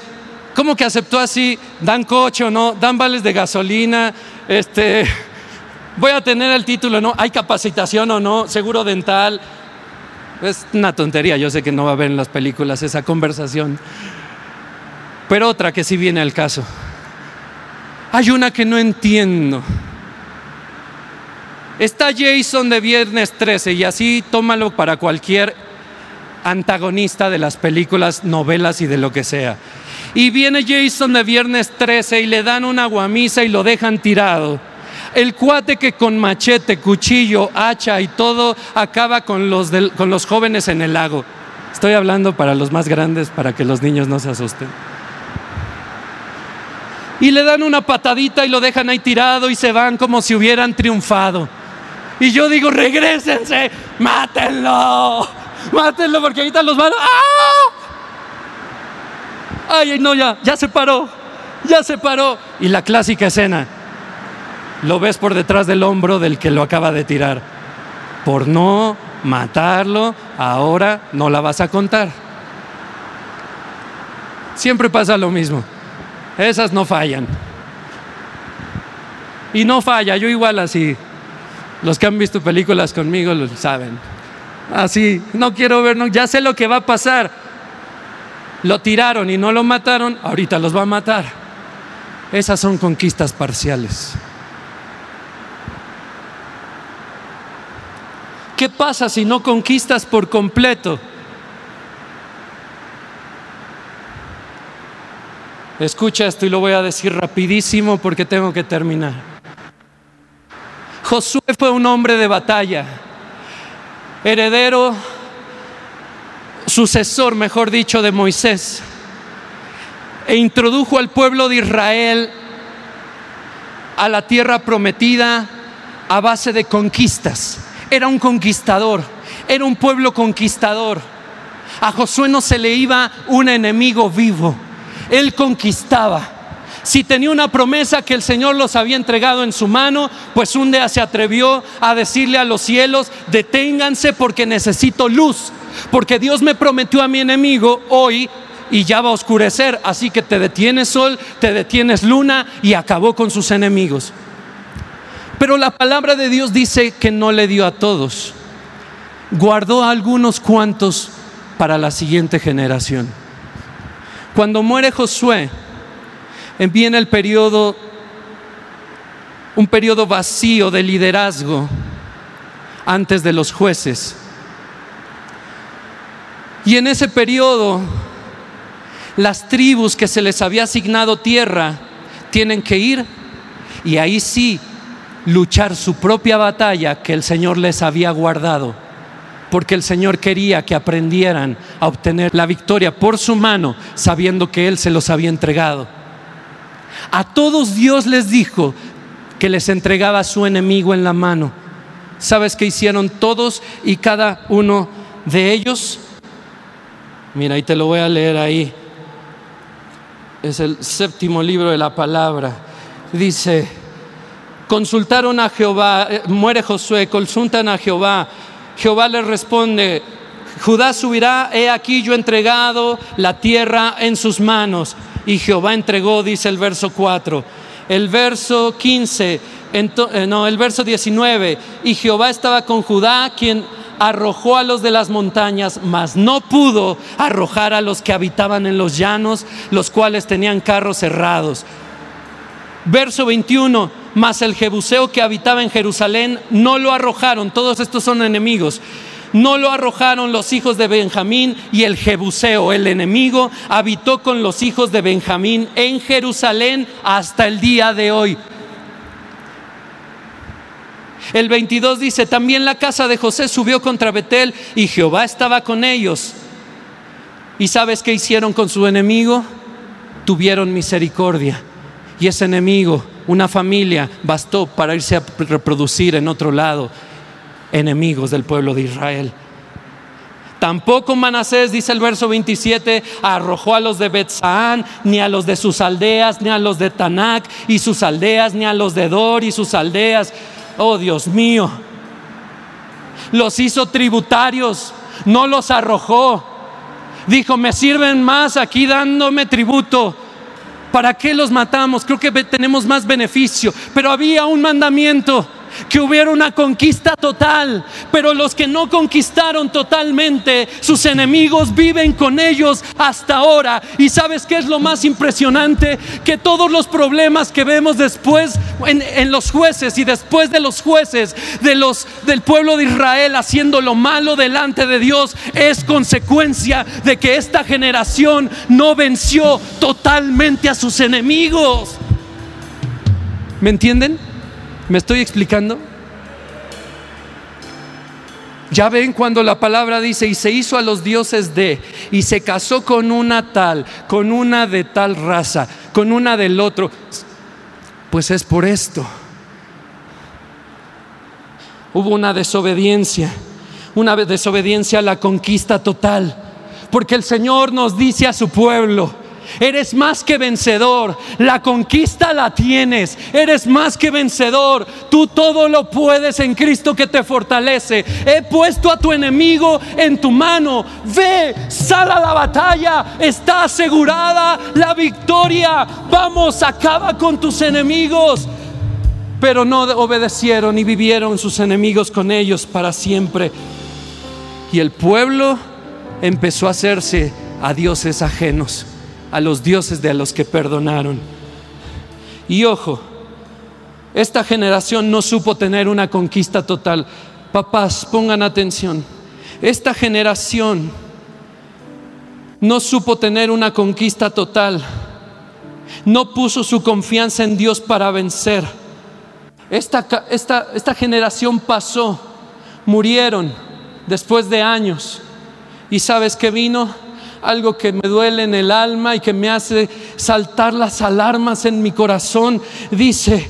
¿Cómo que aceptó así? ¿Dan coche o no? ¿Dan vales de gasolina? Este, voy a tener el título, ¿no? ¿Hay capacitación o no? ¿Seguro dental? Es una tontería, yo sé que no va a haber en las películas esa conversación. Pero otra que sí viene al caso. Hay una que no entiendo. Está Jason de Viernes 13 y así tómalo para cualquier antagonista de las películas, novelas y de lo que sea. Y viene Jason de viernes 13 y le dan una guamisa y lo dejan tirado. El cuate que con machete, cuchillo, hacha y todo acaba con los, con los jóvenes en el lago. Estoy hablando para los más grandes, para que los niños no se asusten. Y le dan una patadita y lo dejan ahí tirado y se van como si hubieran triunfado. Y yo digo, regresense, mátenlo. Mátenlo porque ahorita los van. ¡Ah! Ay, no, ya, ya se paró. Ya se paró. Y la clásica escena. Lo ves por detrás del hombro del que lo acaba de tirar. Por no matarlo, ahora no la vas a contar. Siempre pasa lo mismo. Esas no fallan. Y no falla, yo igual así. Los que han visto películas conmigo lo saben. Así, no quiero ver, ya sé lo que va a pasar. Lo tiraron y no lo mataron, ahorita los va a matar. Esas son conquistas parciales. ¿Qué pasa si no conquistas por completo? Escucha esto y lo voy a decir rapidísimo porque tengo que terminar. Josué fue un hombre de batalla heredero, sucesor, mejor dicho, de Moisés, e introdujo al pueblo de Israel a la tierra prometida a base de conquistas. Era un conquistador, era un pueblo conquistador. A Josué no se le iba un enemigo vivo, él conquistaba. Si tenía una promesa que el Señor los había entregado en su mano, pues un día se atrevió a decirle a los cielos, deténganse porque necesito luz, porque Dios me prometió a mi enemigo hoy y ya va a oscurecer, así que te detienes sol, te detienes luna y acabó con sus enemigos. Pero la palabra de Dios dice que no le dio a todos, guardó a algunos cuantos para la siguiente generación. Cuando muere Josué, viene el periodo, un periodo vacío de liderazgo antes de los jueces. Y en ese periodo, las tribus que se les había asignado tierra tienen que ir y ahí sí luchar su propia batalla que el Señor les había guardado. Porque el Señor quería que aprendieran a obtener la victoria por su mano, sabiendo que Él se los había entregado. A todos Dios les dijo que les entregaba a su enemigo en la mano. ¿Sabes qué hicieron todos y cada uno de ellos? Mira, ahí te lo voy a leer ahí. Es el séptimo libro de la palabra. Dice, consultaron a Jehová, eh, muere Josué, consultan a Jehová. Jehová les responde, Judá subirá, he aquí yo entregado la tierra en sus manos. Y Jehová entregó, dice el verso 4. El verso 15, eh, no, el verso 19, y Jehová estaba con Judá, quien arrojó a los de las montañas, mas no pudo arrojar a los que habitaban en los llanos, los cuales tenían carros cerrados. Verso 21, mas el jebuseo que habitaba en Jerusalén no lo arrojaron, todos estos son enemigos. No lo arrojaron los hijos de Benjamín y el Jebuseo, el enemigo, habitó con los hijos de Benjamín en Jerusalén hasta el día de hoy. El 22 dice, también la casa de José subió contra Betel y Jehová estaba con ellos. ¿Y sabes qué hicieron con su enemigo? Tuvieron misericordia. Y ese enemigo, una familia, bastó para irse a reproducir en otro lado, enemigos del pueblo de Israel. Tampoco Manasés, dice el verso 27, arrojó a los de Betzaan, ni a los de sus aldeas, ni a los de Tanac y sus aldeas, ni a los de Dor y sus aldeas Oh Dios mío. Los hizo tributarios, no los arrojó. Dijo, me sirven más aquí dándome tributo. ¿Para qué los matamos? Creo que tenemos más beneficio. Pero había un mandamiento que hubiera una conquista total, pero los que no conquistaron totalmente, sus enemigos viven con ellos hasta ahora. Y sabes qué es lo más impresionante? Que todos los problemas que vemos después en, los jueces y después de los jueces de los, del pueblo de Israel haciendo lo malo delante de Dios es consecuencia de que esta generación no venció totalmente a sus enemigos. ¿Me entienden? ¿Me estoy explicando? Ya ven cuando la palabra dice, y se hizo a los dioses de, y se casó con una tal, con una de tal raza, con una del otro. Pues es por esto. Hubo una desobediencia, una desobediencia a la conquista total, porque el Señor nos dice a su pueblo, Eres más que vencedor. La conquista la tienes. Eres más que vencedor. Tú todo lo puedes en Cristo que te fortalece. He puesto a tu enemigo en tu mano. Ve, sal a la batalla. Está asegurada la victoria. Vamos, acaba con tus enemigos. Pero no obedecieron y vivieron sus enemigos con ellos para siempre. Y el pueblo empezó a hacerse a dioses ajenos a los dioses de los que perdonaron. Y ojo, esta generación no supo tener una conquista total. Papás, pongan atención. Esta generación no supo tener una conquista total. No puso su confianza en Dios para vencer. Esta, esta, esta generación pasó, murieron después de años. ¿Y sabes qué vino? Algo que me duele en el alma y que me hace saltar las alarmas en mi corazón. Dice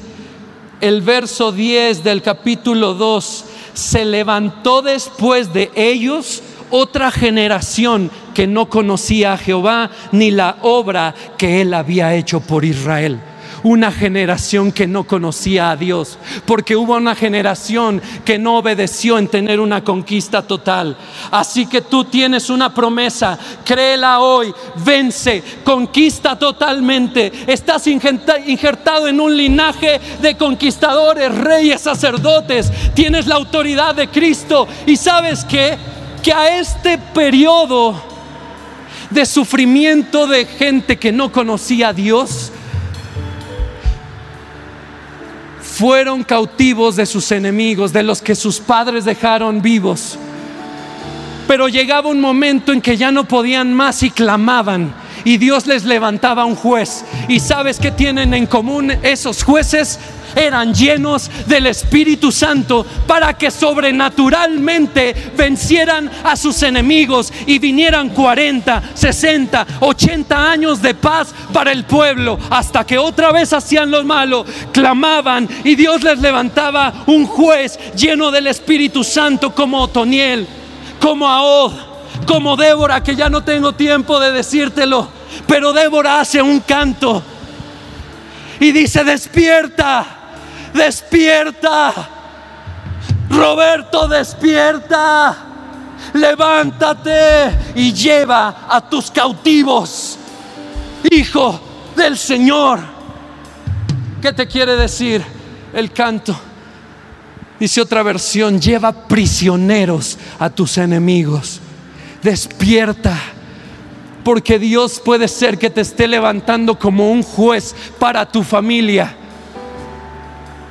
el verso 10 del capítulo 2, se levantó después de ellos otra generación que no conocía a Jehová ni la obra que él había hecho por Israel una generación que no conocía a Dios, porque hubo una generación que no obedeció en tener una conquista total. Así que tú tienes una promesa, créela hoy, vence, conquista totalmente. Estás injertado en un linaje de conquistadores, reyes, sacerdotes, tienes la autoridad de Cristo y sabes que que a este periodo de sufrimiento de gente que no conocía a Dios, fueron cautivos de sus enemigos, de los que sus padres dejaron vivos. Pero llegaba un momento en que ya no podían más y clamaban. Y Dios les levantaba un juez. ¿Y sabes qué tienen en común esos jueces? Eran llenos del Espíritu Santo para que sobrenaturalmente vencieran a sus enemigos y vinieran 40, 60, 80 años de paz para el pueblo, hasta que otra vez hacían lo malo, clamaban y Dios les levantaba un juez lleno del Espíritu Santo como Otoniel, como Ahod, como Débora, que ya no tengo tiempo de decírtelo, pero Débora hace un canto y dice, despierta despierta. Roberto, despierta. Levántate y lleva a tus cautivos. Hijo del Señor. ¿Qué te quiere decir el canto? Dice otra versión, lleva prisioneros a tus enemigos. Despierta porque Dios puede ser que te esté levantando como un juez para tu familia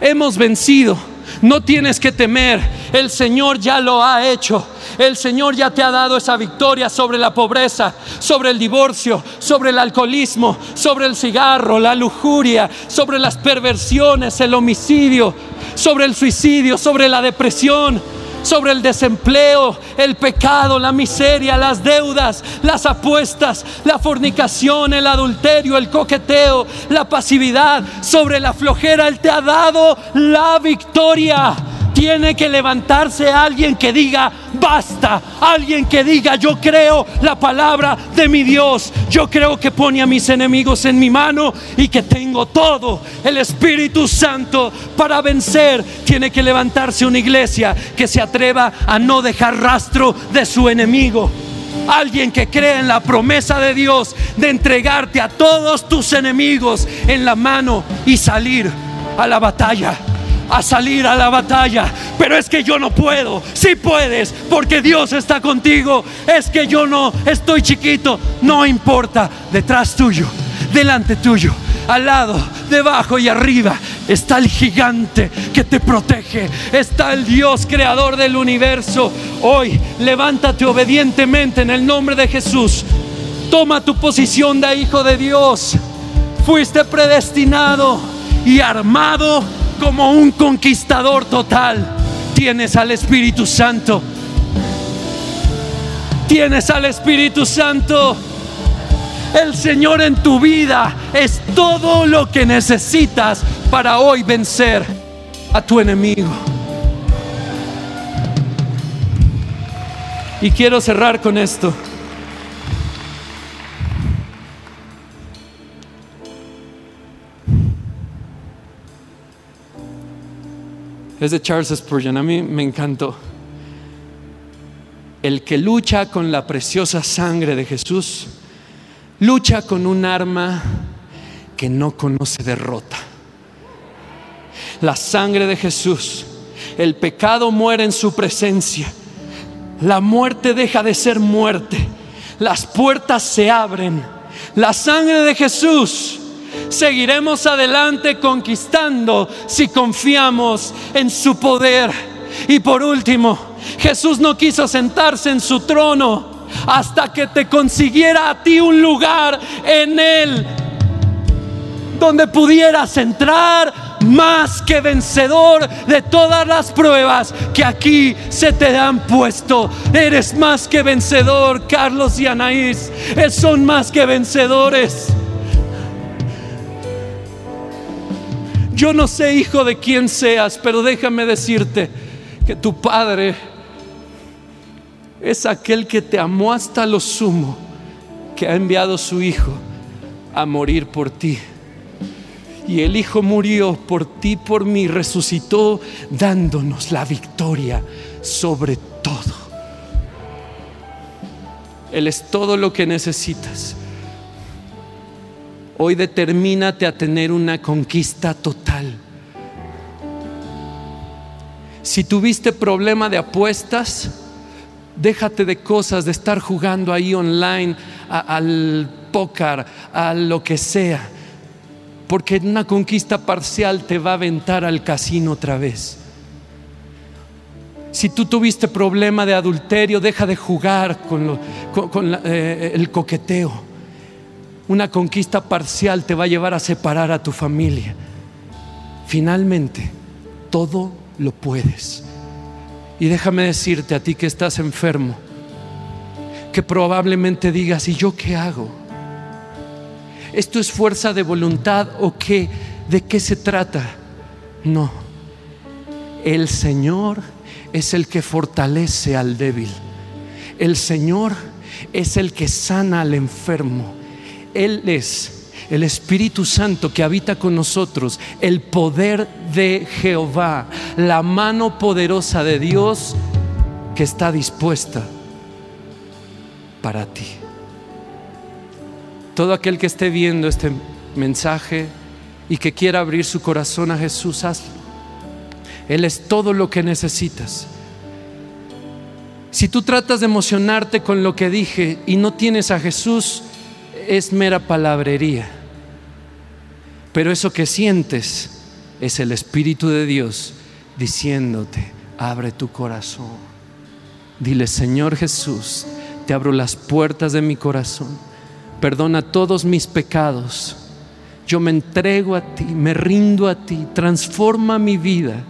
hemos vencido. No tienes que temer, el Señor ya lo ha hecho. El Señor ya te ha dado esa victoria sobre la pobreza, sobre el divorcio, sobre el alcoholismo, sobre el cigarro, la lujuria, sobre las perversiones, el homicidio, sobre el suicidio, sobre la depresión sobre el desempleo, el pecado, la miseria, las deudas, las apuestas, la fornicación, el adulterio, el coqueteo, la pasividad, sobre la flojera. Él te ha dado la victoria tiene que levantarse alguien que diga, basta, alguien que diga, yo creo la palabra de mi Dios, yo creo que pone a mis enemigos en mi mano y que tengo todo el Espíritu Santo para vencer. Tiene que levantarse una iglesia que se atreva a no dejar rastro de su enemigo. Alguien que cree en la promesa de Dios de entregarte a todos tus enemigos en la mano y salir a la batalla a salir a la batalla. Pero es que yo no puedo. Si puedes, porque Dios está contigo. Es que yo no estoy chiquito. No importa. Detrás tuyo, delante tuyo, al lado, debajo y arriba está el gigante que te protege. Está el Dios creador del universo. Hoy levántate obedientemente en el nombre de Jesús. Toma tu posición de hijo de Dios. Fuiste predestinado y armado como un conquistador total. Tienes al Espíritu Santo. Tienes al Espíritu Santo. El Señor en tu vida es todo lo que necesitas para hoy vencer a tu enemigo. Y quiero cerrar con esto. Es de Charles Spurgeon, a mí me encantó. El que lucha con la preciosa sangre de Jesús, lucha con un arma que no conoce derrota. La sangre de Jesús, el pecado muere en su presencia, la muerte deja de ser muerte, las puertas se abren, la sangre de Jesús Seguiremos adelante conquistando si confiamos en su poder. Y por último, Jesús no quiso sentarse en su trono hasta que te consiguiera a ti un lugar en él donde pudieras entrar más que vencedor de todas las pruebas que aquí se te han puesto. Eres más que vencedor, Carlos y Anaís. Son más que vencedores. Yo no sé, hijo, de quién seas, pero déjame decirte que tu Padre es aquel que te amó hasta lo sumo, que ha enviado a su Hijo a morir por ti. Y el Hijo murió por ti, por mí, resucitó dándonos la victoria sobre todo. Él es todo lo que necesitas. Hoy determínate a tener una conquista total. Si tuviste problema de apuestas, déjate de cosas, de estar jugando ahí online, al póker, a lo que sea, porque una conquista parcial te va a aventar al casino otra vez. Si tú tuviste problema de adulterio, deja de jugar con, eh, el coqueteo. Una conquista parcial te va a llevar a separar a tu familia. Finalmente, todo lo puedes. Y déjame decirte a ti que estás enfermo, que probablemente digas, ¿y yo qué hago? ¿Esto es fuerza de voluntad o qué? ¿De qué se trata? No. El Señor es el que fortalece al débil. El Señor es el que sana al enfermo. Él es el Espíritu Santo que habita con nosotros, el poder de Jehová, la mano poderosa de Dios que está dispuesta para ti. Todo aquel que esté viendo este mensaje y que quiera abrir su corazón a Jesús, hazlo. Él es todo lo que necesitas. Si tú tratas de emocionarte con lo que dije y no tienes a Jesús, es mera palabrería. Pero eso que sientes es el Espíritu de Dios diciéndote, abre tu corazón. Dile, Señor Jesús, te abro las puertas de mi corazón. Perdona todos mis pecados. Yo me entrego a ti, me rindo a ti, transforma mi vida.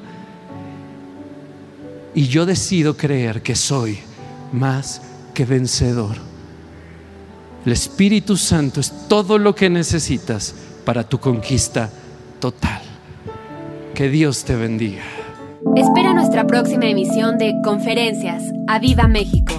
Y yo decido creer que soy más que vencedor. El Espíritu Santo es todo lo que necesitas para tu conquista total. Que Dios te bendiga. Espera nuestra próxima emisión de Conferencias. ¡A Viva México!